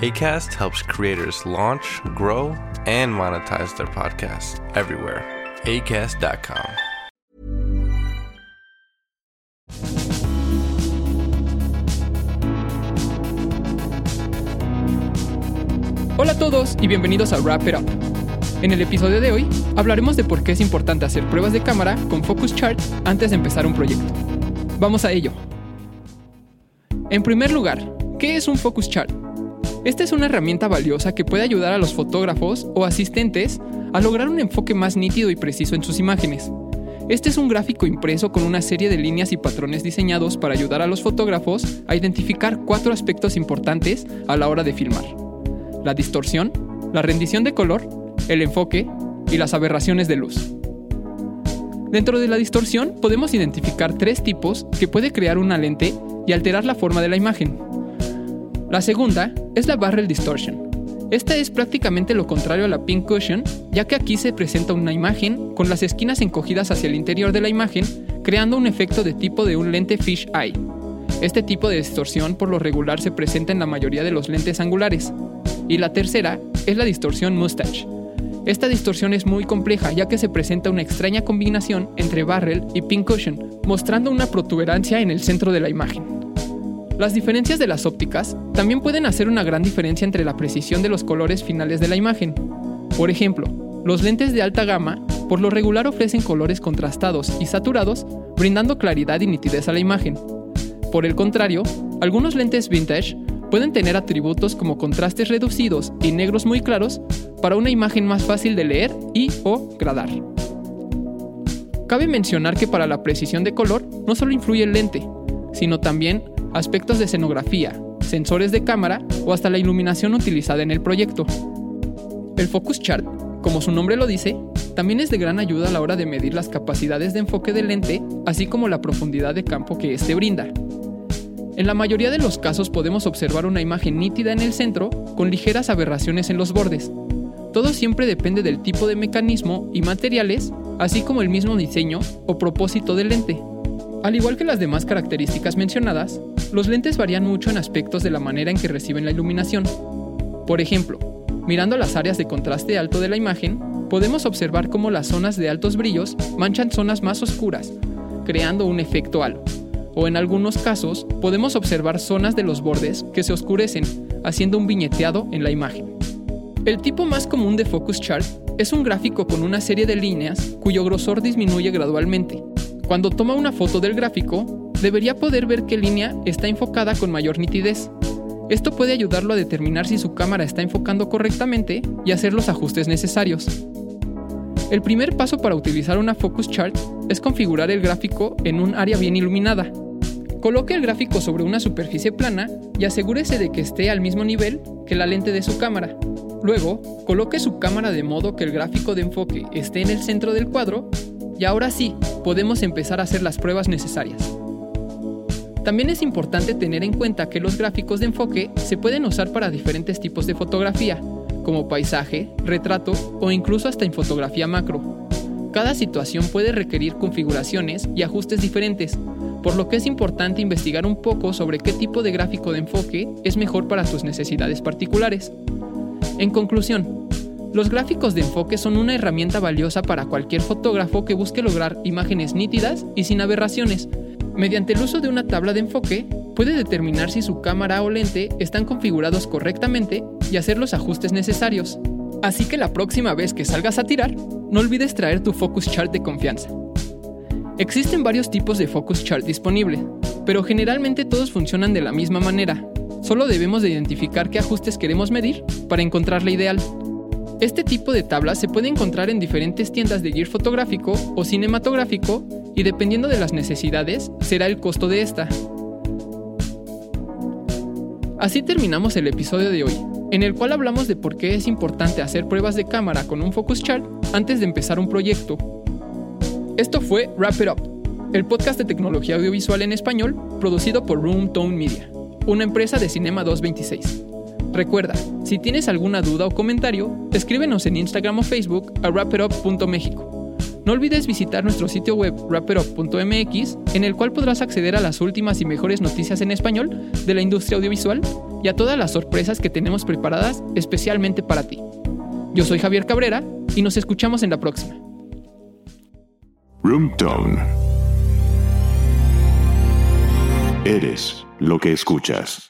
ACAST helps creators launch, grow, and monetize their podcasts everywhere. ACAST.com. Hola a todos y bienvenidos a Wrap It Up. En el episodio de hoy hablaremos de por qué es importante hacer pruebas de cámara con Focus Chart antes de empezar un proyecto. Vamos a ello. En primer lugar, ¿qué es un Focus Chart? Esta es una herramienta valiosa que puede ayudar a los fotógrafos o asistentes a lograr un enfoque más nítido y preciso en sus imágenes. Este es un gráfico impreso con una serie de líneas y patrones diseñados para ayudar a los fotógrafos a identificar cuatro aspectos importantes a la hora de filmar. La distorsión, la rendición de color, el enfoque y las aberraciones de luz. Dentro de la distorsión podemos identificar tres tipos que puede crear una lente y alterar la forma de la imagen. La segunda es la barrel distortion. Esta es prácticamente lo contrario a la pin cushion, ya que aquí se presenta una imagen con las esquinas encogidas hacia el interior de la imagen, creando un efecto de tipo de un lente fish eye. Este tipo de distorsión por lo regular se presenta en la mayoría de los lentes angulares. Y la tercera es la distorsión mustache. Esta distorsión es muy compleja ya que se presenta una extraña combinación entre barrel y pin cushion, mostrando una protuberancia en el centro de la imagen. Las diferencias de las ópticas también pueden hacer una gran diferencia entre la precisión de los colores finales de la imagen. Por ejemplo, los lentes de alta gama por lo regular ofrecen colores contrastados y saturados, brindando claridad y nitidez a la imagen. Por el contrario, algunos lentes vintage pueden tener atributos como contrastes reducidos y negros muy claros para una imagen más fácil de leer y o gradar. Cabe mencionar que para la precisión de color no solo influye el lente, sino también aspectos de escenografía, sensores de cámara o hasta la iluminación utilizada en el proyecto. El Focus Chart, como su nombre lo dice, también es de gran ayuda a la hora de medir las capacidades de enfoque del lente, así como la profundidad de campo que éste brinda. En la mayoría de los casos podemos observar una imagen nítida en el centro con ligeras aberraciones en los bordes. Todo siempre depende del tipo de mecanismo y materiales, así como el mismo diseño o propósito del lente. Al igual que las demás características mencionadas, los lentes varían mucho en aspectos de la manera en que reciben la iluminación. Por ejemplo, mirando las áreas de contraste alto de la imagen, podemos observar cómo las zonas de altos brillos manchan zonas más oscuras, creando un efecto halo. O en algunos casos, podemos observar zonas de los bordes que se oscurecen, haciendo un viñeteado en la imagen. El tipo más común de Focus Chart es un gráfico con una serie de líneas cuyo grosor disminuye gradualmente, cuando toma una foto del gráfico, debería poder ver qué línea está enfocada con mayor nitidez. Esto puede ayudarlo a determinar si su cámara está enfocando correctamente y hacer los ajustes necesarios. El primer paso para utilizar una Focus Chart es configurar el gráfico en un área bien iluminada. Coloque el gráfico sobre una superficie plana y asegúrese de que esté al mismo nivel que la lente de su cámara. Luego, coloque su cámara de modo que el gráfico de enfoque esté en el centro del cuadro y ahora sí, podemos empezar a hacer las pruebas necesarias. También es importante tener en cuenta que los gráficos de enfoque se pueden usar para diferentes tipos de fotografía, como paisaje, retrato o incluso hasta en fotografía macro. Cada situación puede requerir configuraciones y ajustes diferentes, por lo que es importante investigar un poco sobre qué tipo de gráfico de enfoque es mejor para tus necesidades particulares. En conclusión, los gráficos de enfoque son una herramienta valiosa para cualquier fotógrafo que busque lograr imágenes nítidas y sin aberraciones. Mediante el uso de una tabla de enfoque, puede determinar si su cámara o lente están configurados correctamente y hacer los ajustes necesarios. Así que la próxima vez que salgas a tirar, no olvides traer tu Focus Chart de confianza. Existen varios tipos de Focus Chart disponibles, pero generalmente todos funcionan de la misma manera. Solo debemos de identificar qué ajustes queremos medir para encontrar la ideal. Este tipo de tablas se puede encontrar en diferentes tiendas de gear fotográfico o cinematográfico y dependiendo de las necesidades será el costo de esta. Así terminamos el episodio de hoy, en el cual hablamos de por qué es importante hacer pruebas de cámara con un focus chart antes de empezar un proyecto. Esto fue Wrap It Up, el podcast de tecnología audiovisual en español producido por Room Tone Media, una empresa de Cinema 226. Recuerda, si tienes alguna duda o comentario, escríbenos en Instagram o Facebook a wrapitup.mexico. No olvides visitar nuestro sitio web wrapperup.mx, en el cual podrás acceder a las últimas y mejores noticias en español de la industria audiovisual y a todas las sorpresas que tenemos preparadas especialmente para ti. Yo soy Javier Cabrera y nos escuchamos en la próxima. Room Tone. Eres lo que escuchas.